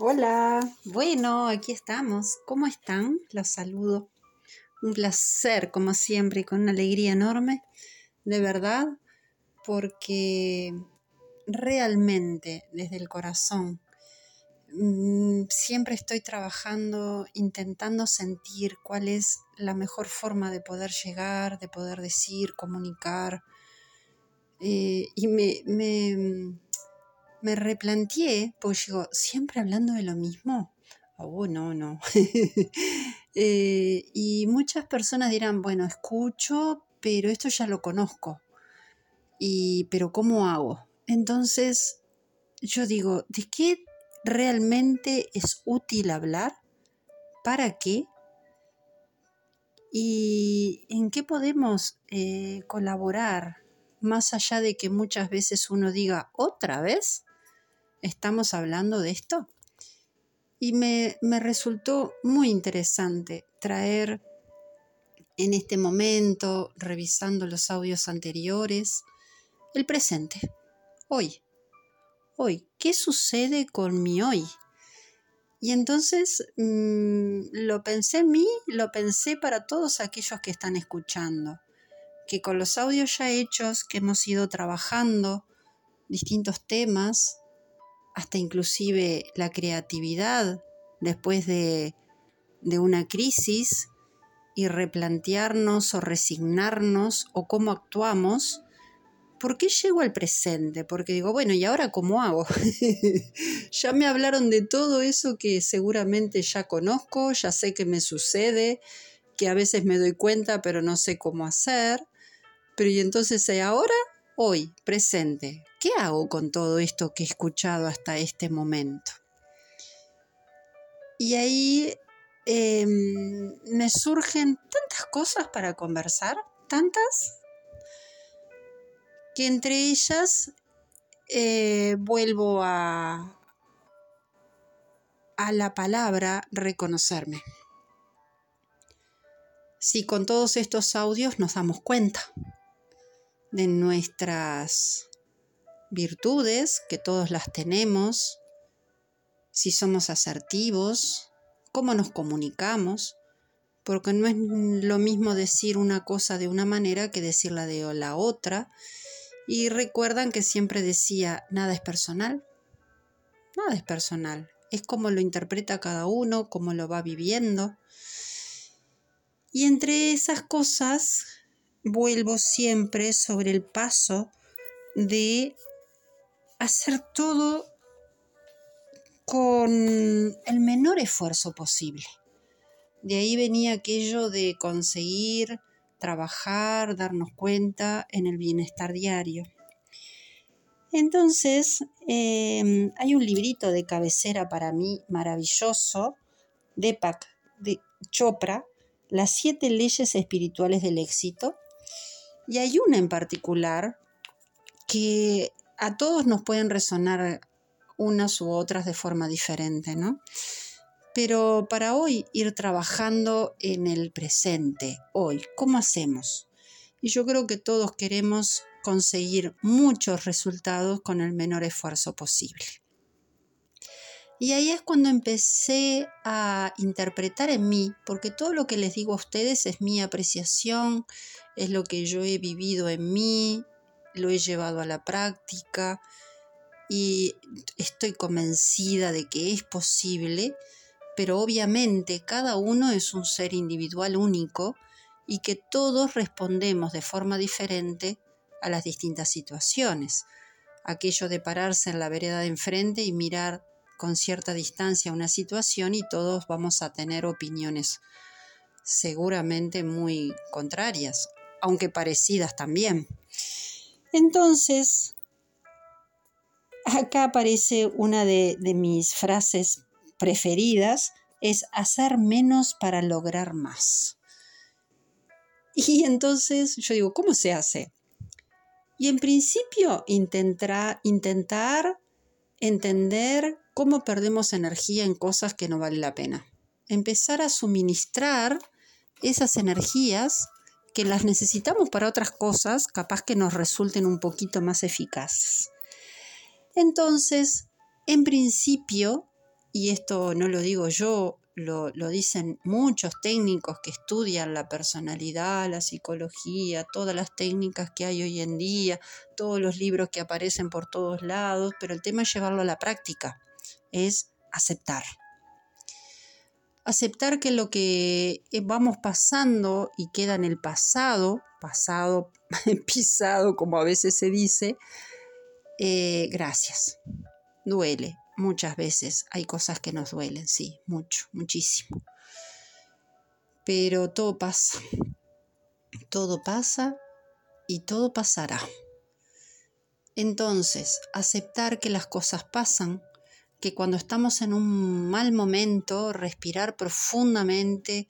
Hola, bueno, aquí estamos. ¿Cómo están? Los saludo. Un placer, como siempre, y con una alegría enorme, de verdad, porque realmente desde el corazón mm, siempre estoy trabajando, intentando sentir cuál es la mejor forma de poder llegar, de poder decir, comunicar. Eh, y me, me me replanteé, pues digo, ¿siempre hablando de lo mismo? Oh, no, no. Eh, y muchas personas dirán, bueno, escucho, pero esto ya lo conozco. Y, pero ¿cómo hago? Entonces, yo digo, ¿de qué realmente es útil hablar? ¿Para qué? ¿Y en qué podemos eh, colaborar? Más allá de que muchas veces uno diga, ¿otra vez? Estamos hablando de esto. Y me, resultó muy interesante traer en este momento, revisando los audios anteriores, el presente, hoy. Hoy, ¿qué sucede con mi hoy? Y entonces mm, lo pensé en mí, lo pensé para todos aquellos que están escuchando, que con los audios ya hechos, que hemos ido trabajando distintos temas, hasta inclusive la creatividad después de, una crisis y replantearnos o resignarnos o cómo actuamos, ¿por qué llego al presente? Porque digo, bueno, ¿y ahora cómo hago? ya me hablaron de todo eso que seguramente ya conozco, ya sé que me sucede, que a veces me doy cuenta pero no sé cómo hacer. Pero ¿y entonces ahora? Hoy, presente, ¿qué hago con todo esto que he escuchado hasta este momento? Y ahí em, me surgen tantas cosas para conversar, tantas, que entre ellas eh, vuelvo a, a la palabra reconocerme. Si con todos estos audios nos damos cuenta de nuestras virtudes, que todos las tenemos, si somos asertivos, cómo nos comunicamos, porque no es lo mismo decir una cosa de una manera que decirla de la otra. Y recuerdan que siempre decía, nada es personal, nada es personal, es como lo interpreta cada uno, cómo lo va viviendo. Y entre esas cosas vuelvo siempre sobre el paso de hacer todo con el menor esfuerzo posible. De ahí venía aquello de conseguir trabajar, darnos cuenta en el bienestar diario. Entonces, em, hay un librito de cabecera para mí maravilloso, de Pac de Chopra, Las siete leyes espirituales del éxito. Y hay una en particular que a todos nos pueden resonar unas u otras de forma diferente, ¿no? Pero para hoy ir trabajando en el presente, hoy, ¿cómo hacemos? Y yo creo que todos queremos conseguir muchos resultados con el menor esfuerzo posible. Y ahí es cuando empecé a interpretar en mí, porque todo lo que les digo a ustedes es mi apreciación, es lo que yo he vivido en mí, lo he llevado a la práctica y estoy convencida de que es posible, pero obviamente cada uno es un ser individual único y que todos respondemos de forma diferente a las distintas situaciones. Aquello de pararse en la vereda de enfrente y mirar con cierta distancia una situación y todos vamos a tener opiniones seguramente muy contrarias, aunque parecidas también. Entonces, acá aparece una de, mis frases preferidas, es hacer menos para lograr más. Y entonces yo digo, ¿cómo se hace? Y en principio intentar, intentar entender cómo perdemos energía en cosas que no vale la pena. Empezar a suministrar esas energías que las necesitamos para otras cosas, capaz que nos resulten un poquito más eficaces. Entonces, en principio, y esto no lo digo yo, lo, dicen muchos técnicos que estudian la personalidad, la psicología, todas las técnicas que hay hoy en día, todos los libros que aparecen por todos lados, pero el tema es llevarlo a la práctica, es aceptar. Aceptar que lo que eh, vamos pasando y queda en el pasado, pasado, pisado, como a veces se dice, eh, gracias. Duele, muchas veces hay cosas que nos duelen, sí, mucho, muchísimo. Pero todo pasa, todo pasa y todo pasará. Entonces, aceptar que las cosas pasan, que cuando estamos en un mal momento, respirar profundamente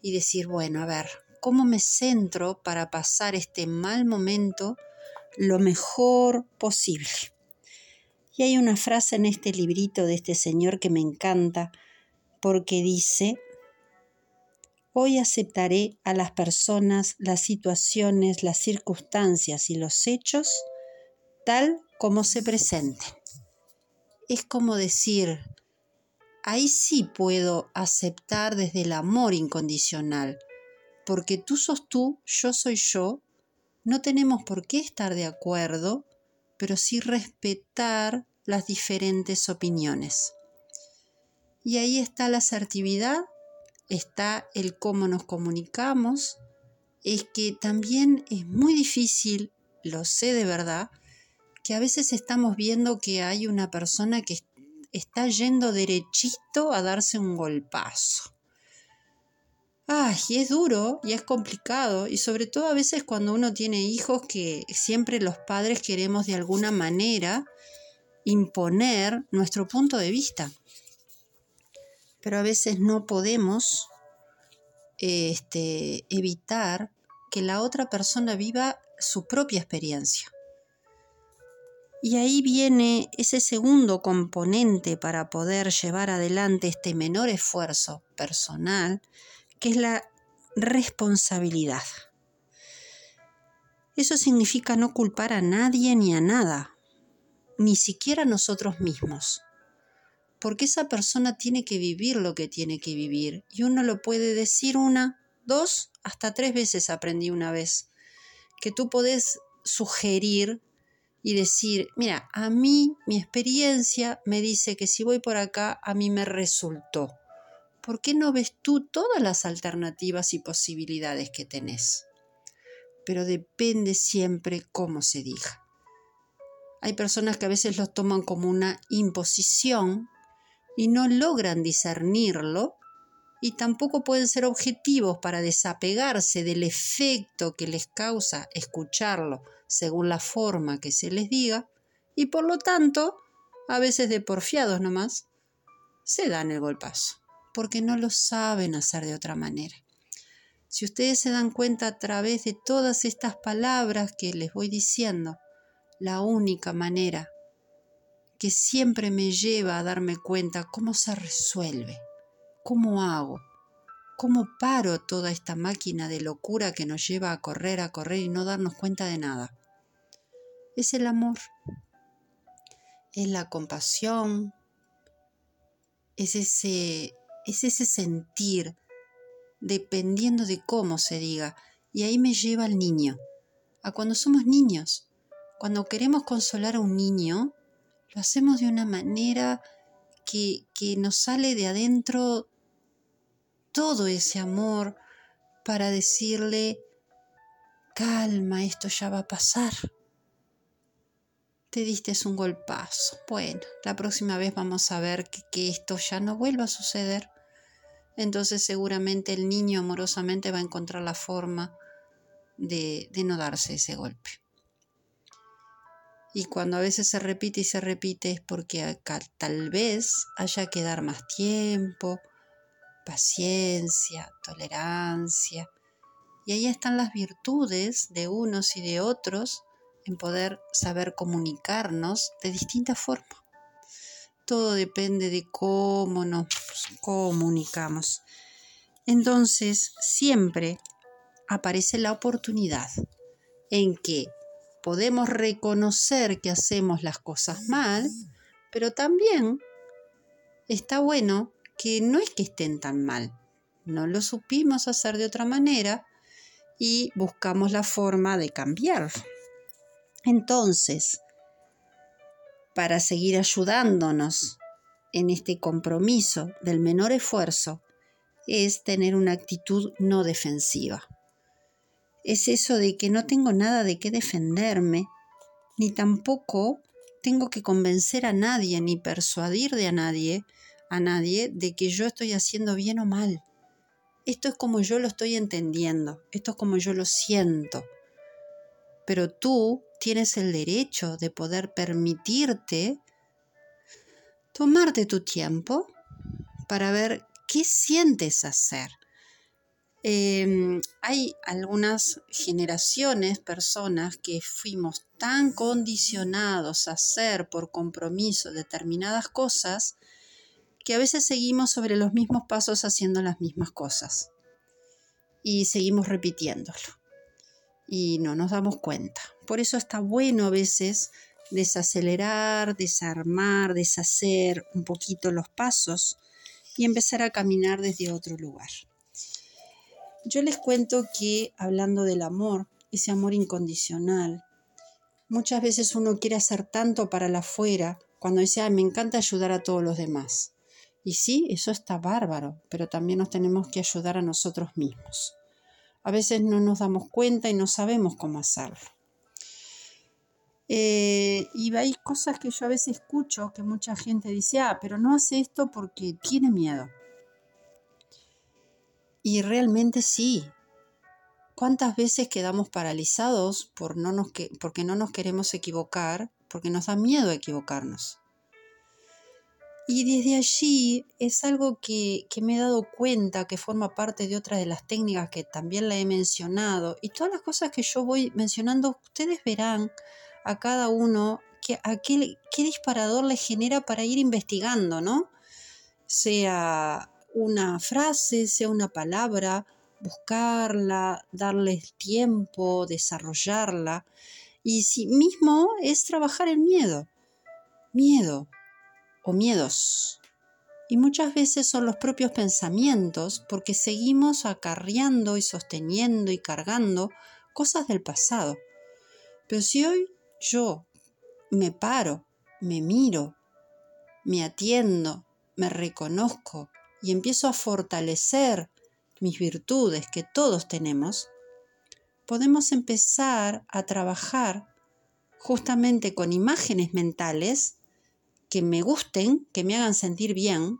y decir, bueno, a ver, ¿cómo me centro para pasar este mal momento lo mejor posible? Y hay una frase en este librito de este señor que me encanta porque dice, hoy aceptaré a las personas, las situaciones, las circunstancias y los hechos tal como se presenten. Es como decir, ahí sí puedo aceptar desde el amor incondicional, porque tú sos tú, yo soy yo, no tenemos por qué estar de acuerdo, pero sí respetar las diferentes opiniones. Y ahí está la asertividad, está el cómo nos comunicamos, es que también es muy difícil, lo sé de verdad, que a veces estamos viendo que hay una persona que está yendo derechito a darse un golpazo. Ay, y es duro y es complicado y sobre todo a veces cuando uno tiene hijos que siempre los padres queremos de alguna manera imponer nuestro punto de vista. Pero a veces no podemos este, evitar que la otra persona viva su propia experiencia. Y ahí viene ese segundo componente para poder llevar adelante este menor esfuerzo personal, que es la responsabilidad. Eso significa no culpar a nadie ni a nada, ni siquiera a nosotros mismos. Porque esa persona tiene que vivir lo que tiene que vivir. Y uno lo puede decir una, dos, hasta tres veces aprendí una vez. Que tú podés sugerir y decir, mira, a mí mi experiencia me dice que si voy por acá, a mí me resultó. ¿por qué no ves tú todas las alternativas y posibilidades que tenés? Pero depende siempre cómo se diga. Hay personas que a veces lo toman como una imposición y no logran discernirlo y tampoco pueden ser objetivos para desapegarse del efecto que les causa escucharlo según la forma que se les diga y por lo tanto, a veces de porfiados nomás, se dan el golpazo porque no lo saben hacer de otra manera. Si ustedes se dan cuenta a través de todas estas palabras que les voy diciendo, la única manera que siempre me lleva a darme cuenta cómo se resuelve, cómo hago, cómo paro toda esta máquina de locura que nos lleva a correr, a correr y no darnos cuenta de nada. Es el amor, es la compasión, es ese es ese sentir, dependiendo de cómo se diga. Y ahí me lleva al niño, a cuando somos niños. Cuando queremos consolar a un niño, lo hacemos de una manera que, que nos sale de adentro todo ese amor para decirle, calma, esto ya va a pasar te diste un golpazo. Bueno, la próxima vez vamos a ver que, esto ya no vuelva a suceder entonces seguramente el niño amorosamente va a encontrar la forma de, no darse ese golpe. Y cuando a veces se repite y se repite es porque tal vez haya que dar más tiempo, paciencia, tolerancia. Y ahí están las virtudes de unos y de otros en poder saber comunicarnos de distinta forma. Todo depende de cómo nos comunicamos. Entonces, siempre aparece la oportunidad en que podemos reconocer que hacemos las cosas mal, pero también está bueno que no es que estén tan mal, no lo supimos hacer de otra manera y buscamos la forma de cambiar. Entonces, para seguir ayudándonos en este compromiso del menor esfuerzo, es tener una actitud no defensiva. Es eso de que no tengo nada de qué defenderme, ni tampoco tengo que convencer a nadie ni persuadir de a nadie, a nadie de que yo estoy haciendo bien o mal. Esto es como yo lo estoy entendiendo, esto es como yo lo siento. Pero tú tienes el derecho de poder permitirte tomarte tu tiempo para ver qué sientes hacer. Em, hay algunas generaciones, personas que fuimos tan condicionados a hacer por compromiso determinadas cosas que a veces seguimos sobre los mismos pasos haciendo las mismas cosas y seguimos repitiéndolo y no nos damos cuenta. Por eso está bueno a veces desacelerar, desarmar, deshacer un poquito los pasos y empezar a caminar desde otro lugar. Yo les cuento que hablando del amor, ese amor incondicional, muchas veces uno quiere hacer tanto para la afuera cuando dice, me encanta ayudar a todos los demás. Y sí, eso está bárbaro, pero también nos tenemos que ayudar a nosotros mismos. A veces no nos damos cuenta y no sabemos cómo hacerlo. Eh, y hay cosas que yo a veces escucho que mucha gente dice, ah, pero no hace esto porque tiene miedo. Y realmente sí. ¿Cuántas veces quedamos paralizados por no nos que, porque no nos queremos equivocar, porque nos da miedo equivocarnos? Y desde allí es algo que, que, me he dado cuenta que forma parte de otra de las técnicas que también la he mencionado. Y todas las cosas que yo voy mencionando, ustedes verán a cada uno qué, qué disparador le genera para ir investigando, ¿no? Sea una frase, sea una palabra, buscarla, darle tiempo, desarrollarla. Y sí mismo es trabajar el miedo. Miedo o miedos. Y muchas veces son los propios pensamientos porque seguimos acarreando y sosteniendo y cargando cosas del pasado. Pero si hoy yo me paro, me miro, me atiendo, me reconozco y empiezo a fortalecer mis virtudes que todos tenemos, podemos empezar a trabajar justamente con imágenes mentales que me gusten, que me hagan sentir bien,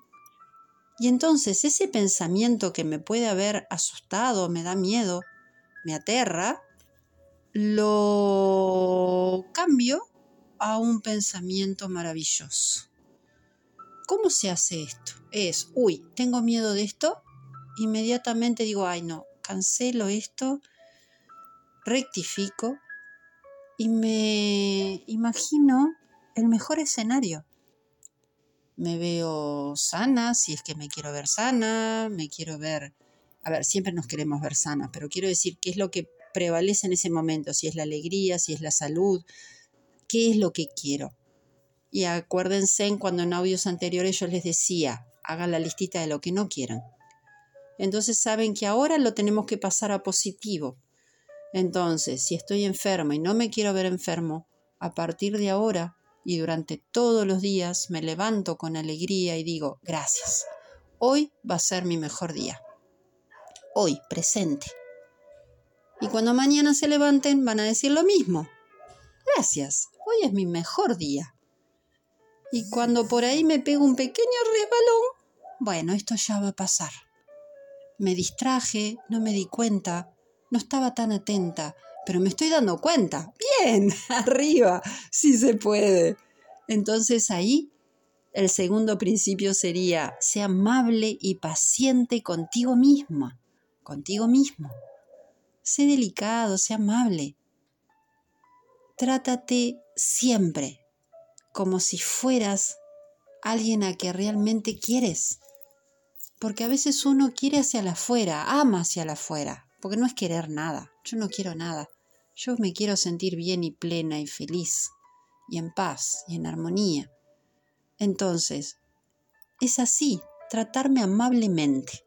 y entonces ese pensamiento que me puede haber asustado, me da miedo, me aterra, lo cambio a un pensamiento maravilloso. ¿Cómo se hace esto? Es, uy, tengo miedo de esto, inmediatamente digo, ay no, cancelo esto, rectifico y me imagino el mejor escenario. Me veo sana, si es que me quiero ver sana, me quiero ver, a ver, siempre nos queremos ver sana, pero quiero decir qué es lo que prevalece en ese momento, si es la alegría, si es la salud, qué es lo que quiero. Y acuérdense cuando en audios anteriores yo les decía, hagan la listita de lo que no quieran. Entonces saben que ahora lo tenemos que pasar a positivo. Entonces, si estoy enferma y no me quiero ver enfermo, a partir de ahora y durante todos los días me levanto con alegría y digo, gracias, hoy va a ser mi mejor día. Hoy, presente. Y cuando mañana se levanten van a decir lo mismo. Gracias, hoy es mi mejor día. Y cuando por ahí me pego un pequeño resbalón, bueno, esto ya va a pasar. Me distraje, no me di cuenta, no estaba tan atenta, pero me estoy dando cuenta. Bien, arriba, sí se puede. Entonces ahí el segundo principio sería, sea amable y paciente contigo misma, contigo mismo. Sé delicado, sé amable. Trátate siempre como si fueras alguien a que realmente quieres. Porque a veces uno quiere hacia la afuera, ama hacia la afuera, porque no es querer nada. Yo no quiero nada. Yo me quiero sentir bien y plena y feliz, y en paz y en armonía. Entonces, es así, tratarme amablemente.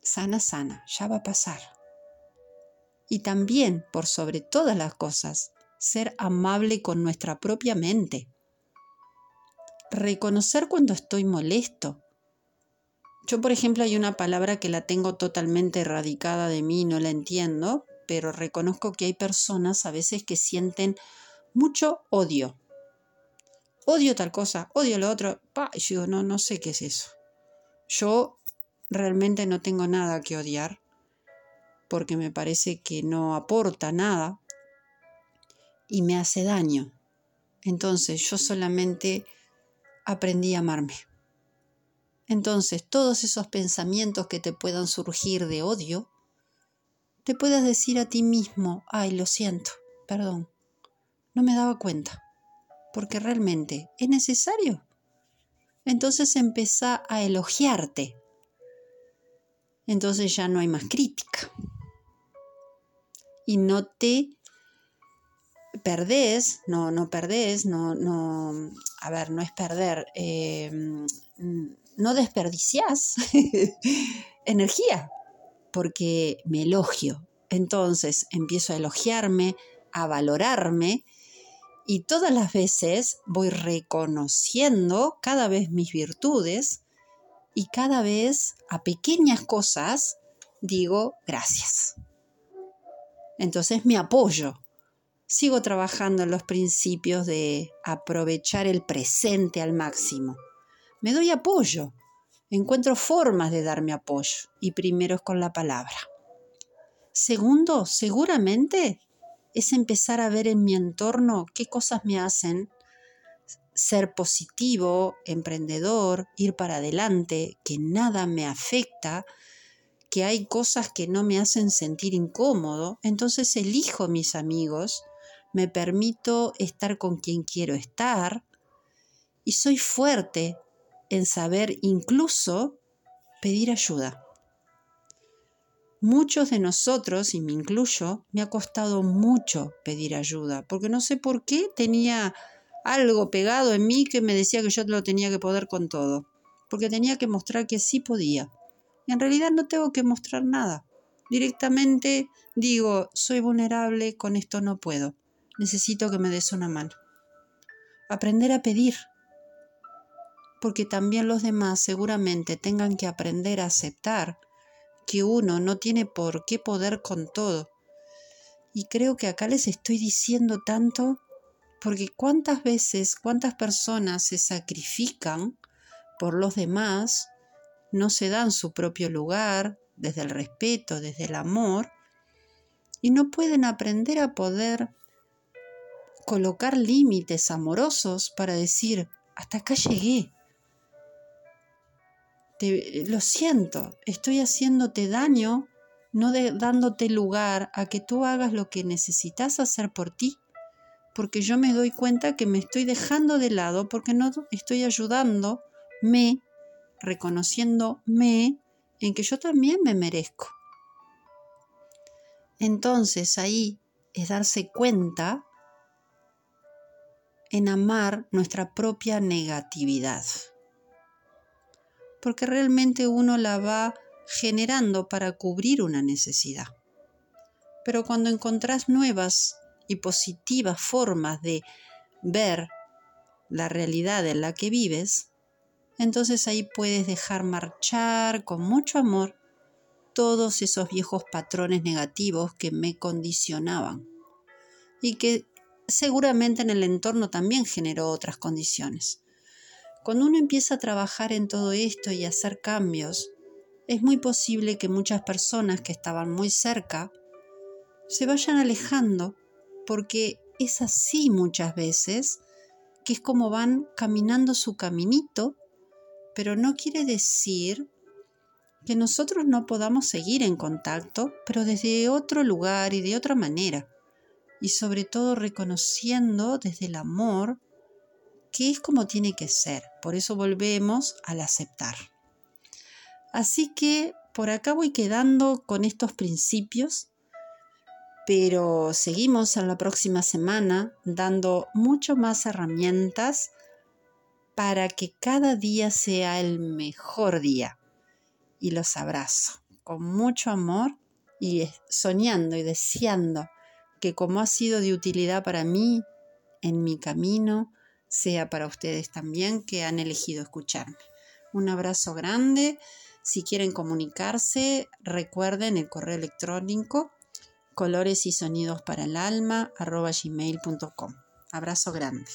Sana, sana, ya va a pasar. Y también, por sobre todas las cosas, ser amable con nuestra propia mente. Reconocer cuando estoy molesto. Yo, por ejemplo, hay una palabra que la tengo totalmente erradicada de mí, no la entiendo, pero reconozco que hay personas a veces que sienten mucho odio odio tal cosa, odio lo otro. Pa, y yo digo, no, no sé qué es eso. Yo realmente no tengo nada que odiar porque me parece que no aporta nada y me hace daño. Entonces yo solamente aprendí a amarme. Entonces todos esos pensamientos que te puedan surgir de odio, te puedas decir a ti mismo, ay, lo siento, perdón, no me daba cuenta porque realmente es necesario. Entonces empieza a elogiarte. Entonces ya no hay más crítica. Y no te perdés, no, no perdés, no, no, a ver, no es perder, em, no desperdicias energía, porque me elogio. Entonces empiezo a elogiarme, a valorarme y todas las veces voy reconociendo cada vez mis virtudes y cada vez a pequeñas cosas digo gracias. Entonces me apoyo. Sigo trabajando en los principios de aprovechar el presente al máximo. Me doy apoyo. Encuentro formas de darme apoyo. Y primero es con la palabra. Segundo, seguramente es empezar a ver en mi entorno qué cosas me hacen ser positivo, emprendedor, ir para adelante, que nada me afecta, que hay cosas que no me hacen sentir incómodo, entonces elijo mis amigos, me permito estar con quien quiero estar y soy fuerte en saber incluso pedir ayuda. Muchos de nosotros, y me incluyo, me ha costado mucho pedir ayuda, porque no sé por qué tenía algo pegado en mí que me decía que yo lo tenía que poder con todo, porque tenía que mostrar que sí podía. Y en realidad no tengo que mostrar nada. Directamente digo, soy vulnerable, con esto no puedo. Necesito que me des una mano. Aprender a pedir. Porque también los demás seguramente tengan que aprender a aceptar que uno no tiene por qué poder con todo. Y creo que acá les estoy diciendo tanto porque cuántas veces, cuántas personas se sacrifican por los demás, no se dan su propio lugar desde el respeto, desde el amor, y no pueden aprender a poder colocar límites amorosos para decir, hasta acá llegué, lo siento, estoy haciéndote daño, no dándote lugar a que tú hagas lo que necesitas hacer por ti, porque yo me doy cuenta que me estoy dejando de lado porque no estoy ayudándome, reconociéndome en que yo también me merezco. Entonces ahí es darse cuenta en amar nuestra propia negatividad porque realmente uno la va generando para cubrir una necesidad. Pero cuando encontrás nuevas y positivas formas de ver la realidad en la que vives, entonces ahí puedes dejar marchar con mucho amor todos esos viejos patrones negativos que me condicionaban y que seguramente en el entorno también generó otras condiciones. Cuando uno empieza a trabajar en todo esto y a hacer cambios, es muy posible que muchas personas que estaban muy cerca se vayan alejando porque es así muchas veces, que es como van caminando su caminito, pero no quiere decir que nosotros no podamos seguir en contacto, pero desde otro lugar y de otra manera, y sobre todo reconociendo desde el amor que es como tiene que ser. Por eso volvemos al aceptar. Así que por acá voy quedando con estos principios, pero seguimos en la próxima semana dando mucho más herramientas para que cada día sea el mejor día. Y los abrazo con mucho amor y soñando y deseando que como ha sido de utilidad para mí en mi camino, sea para ustedes también que han elegido escucharme. Un abrazo grande. Si quieren comunicarse, recuerden el correo electrónico colores y sonidos para el alma gmail.com. Abrazo grande.